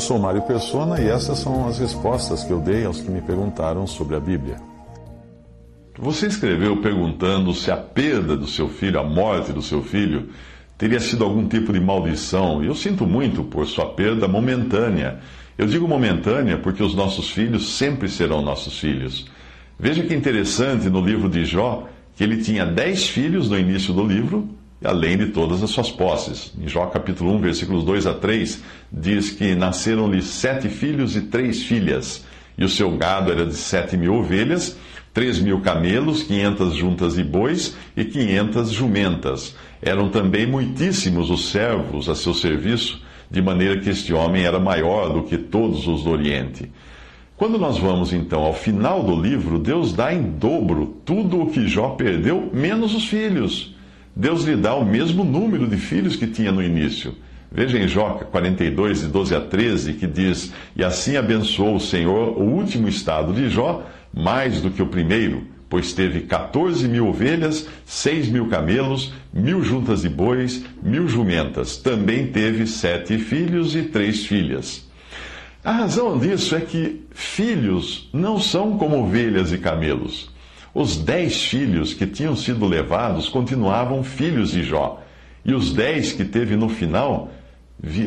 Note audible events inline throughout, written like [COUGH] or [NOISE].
Eu sou Mário Persona e essas são as respostas que eu dei aos que me perguntaram sobre a Bíblia. Você escreveu perguntando se a perda do seu filho, a morte do seu filho, teria sido algum tipo de maldição. Eu sinto muito por sua perda momentânea. Eu digo momentânea porque os nossos filhos sempre serão nossos filhos. Veja que interessante no livro de Jó que ele tinha dez filhos no início do livro além de todas as suas posses. Em Jó capítulo 1, versículos 2 a 3, diz que nasceram-lhe sete filhos e três filhas, e o seu gado era de sete mil ovelhas, três mil camelos, quinhentas juntas de bois e quinhentas jumentas. Eram também muitíssimos os servos a seu serviço, de maneira que este homem era maior do que todos os do Oriente. Quando nós vamos então ao final do livro, Deus dá em dobro tudo o que Jó perdeu, menos os filhos. Deus lhe dá o mesmo número de filhos que tinha no início. Veja em Jó 42, de 12 a 13, que diz: E assim abençoou o Senhor o último estado de Jó, mais do que o primeiro, pois teve 14 mil ovelhas, 6 mil camelos, mil juntas de bois, mil jumentas. Também teve sete filhos e três filhas. A razão disso é que filhos não são como ovelhas e camelos. Os dez filhos que tinham sido levados continuavam filhos de Jó. E os dez que teve no final,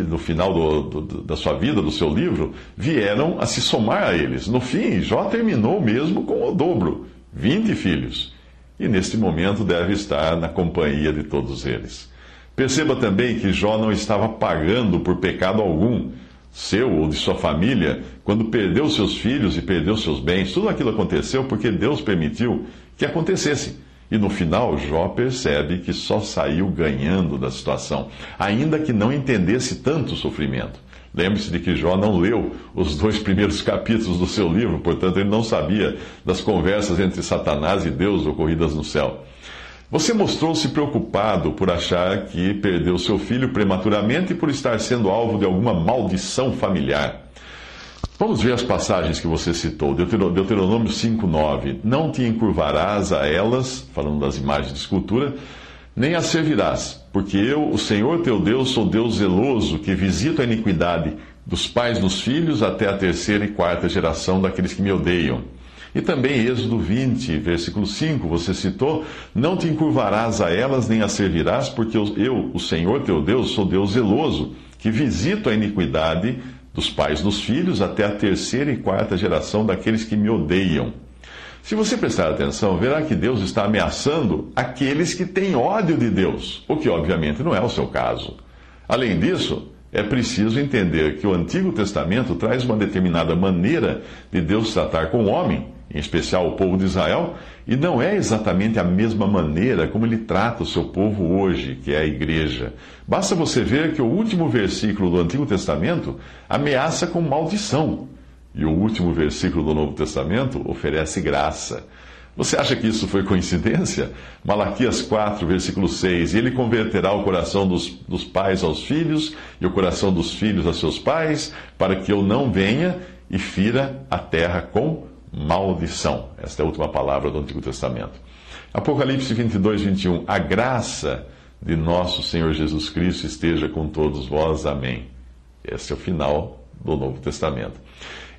no final do, do, da sua vida, do seu livro, vieram a se somar a eles. No fim, Jó terminou mesmo com o dobro, 20 filhos. E neste momento deve estar na companhia de todos eles. Perceba também que Jó não estava pagando por pecado algum seu ou de sua família, quando perdeu seus filhos e perdeu seus bens. Tudo aquilo aconteceu porque Deus permitiu que acontecesse. E no final, Jó percebe que só saiu ganhando da situação, ainda que não entendesse tanto o sofrimento. Lembre-se de que Jó não leu os dois primeiros [LAUGHS] capítulos do seu livro, portanto, ele não sabia das conversas entre Satanás e Deus ocorridas no céu. Você mostrou-se preocupado por achar que perdeu seu filho prematuramente e por estar sendo alvo de alguma maldição familiar. Vamos ver as passagens que você citou. Deuteronômio 5,9. Não te encurvarás a elas, falando das imagens de escultura, nem as servirás, porque eu, o Senhor teu Deus, sou Deus zeloso, que visito a iniquidade dos pais nos filhos até a terceira e quarta geração daqueles que me odeiam e também Êxodo 20, versículo 5, você citou: Não te encurvarás a elas nem as servirás, porque eu, o Senhor teu Deus, sou Deus zeloso, que visito a iniquidade dos pais dos filhos até a terceira e quarta geração daqueles que me odeiam. Se você prestar atenção, verá que Deus está ameaçando aqueles que têm ódio de Deus, o que obviamente não é o seu caso. Além disso, é preciso entender que o Antigo Testamento traz uma determinada maneira de Deus tratar com o homem em especial o povo de Israel, e não é exatamente a mesma maneira como ele trata o seu povo hoje, que é a igreja. Basta você ver que o último versículo do Antigo Testamento ameaça com maldição, e o último versículo do Novo Testamento oferece graça. Você acha que isso foi coincidência? Malaquias 4, versículo 6: Ele converterá o coração dos, dos pais aos filhos e o coração dos filhos a seus pais, para que eu não venha e fira a terra com maldição. Esta é a última palavra do Antigo Testamento. Apocalipse 22, 21. A graça de nosso Senhor Jesus Cristo esteja com todos vós. Amém. Esse é o final do Novo Testamento.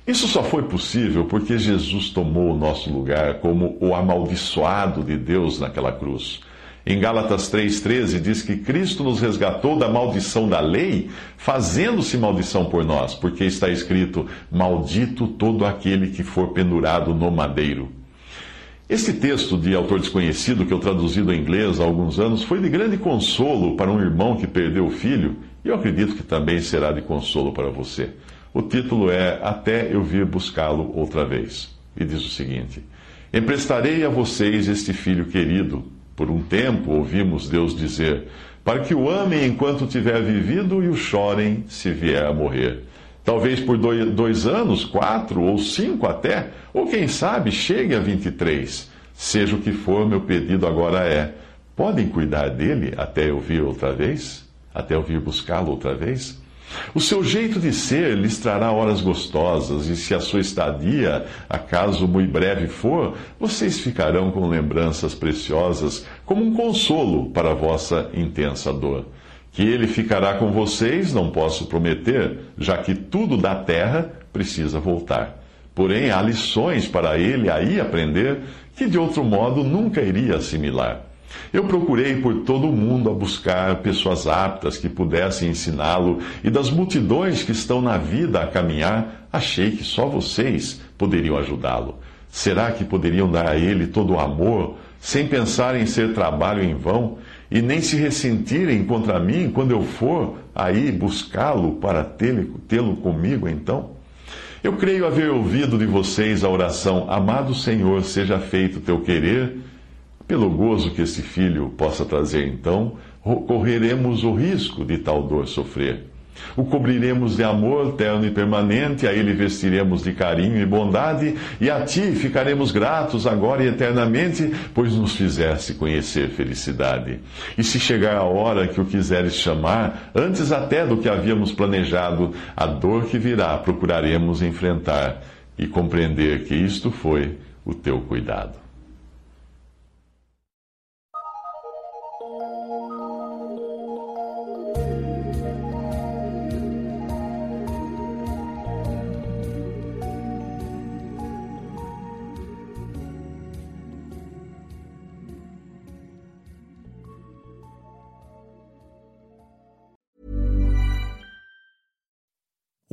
Isso só foi possível porque Jesus tomou o nosso lugar como o amaldiçoado de Deus naquela cruz. Em Gálatas 3,13 diz que Cristo nos resgatou da maldição da lei, fazendo-se maldição por nós, porque está escrito: Maldito todo aquele que for pendurado no madeiro. Este texto de autor desconhecido, que eu traduzi do inglês há alguns anos, foi de grande consolo para um irmão que perdeu o filho, e eu acredito que também será de consolo para você. O título é Até eu vir buscá-lo outra vez. E diz o seguinte: Emprestarei a vocês este filho querido por um tempo ouvimos Deus dizer: para que o amem enquanto tiver vivido e o chorem se vier a morrer. Talvez por dois, dois anos, quatro ou cinco até, ou quem sabe chegue a 23. Seja o que for, meu pedido agora é: podem cuidar dele até eu vir outra vez? Até eu vir buscá-lo outra vez? O seu jeito de ser lhes trará horas gostosas, e se a sua estadia, acaso muito breve for, vocês ficarão com lembranças preciosas, como um consolo para a vossa intensa dor. Que ele ficará com vocês, não posso prometer, já que tudo da terra precisa voltar. Porém, há lições para ele aí aprender que de outro modo nunca iria assimilar. Eu procurei por todo o mundo a buscar pessoas aptas que pudessem ensiná-lo, e das multidões que estão na vida a caminhar, achei que só vocês poderiam ajudá-lo. Será que poderiam dar a ele todo o amor, sem pensar em ser trabalho em vão, e nem se ressentirem contra mim quando eu for aí buscá-lo para tê-lo comigo então? Eu creio haver ouvido de vocês a oração: Amado Senhor, seja feito teu querer pelo gozo que esse filho possa trazer, então, correremos o risco de tal dor sofrer. O cobriremos de amor terno e permanente, a ele vestiremos de carinho e bondade, e a ti ficaremos gratos agora e eternamente, pois nos fizeste conhecer felicidade. E se chegar a hora que o quiseres chamar, antes até do que havíamos planejado, a dor que virá procuraremos enfrentar e compreender que isto foi o teu cuidado.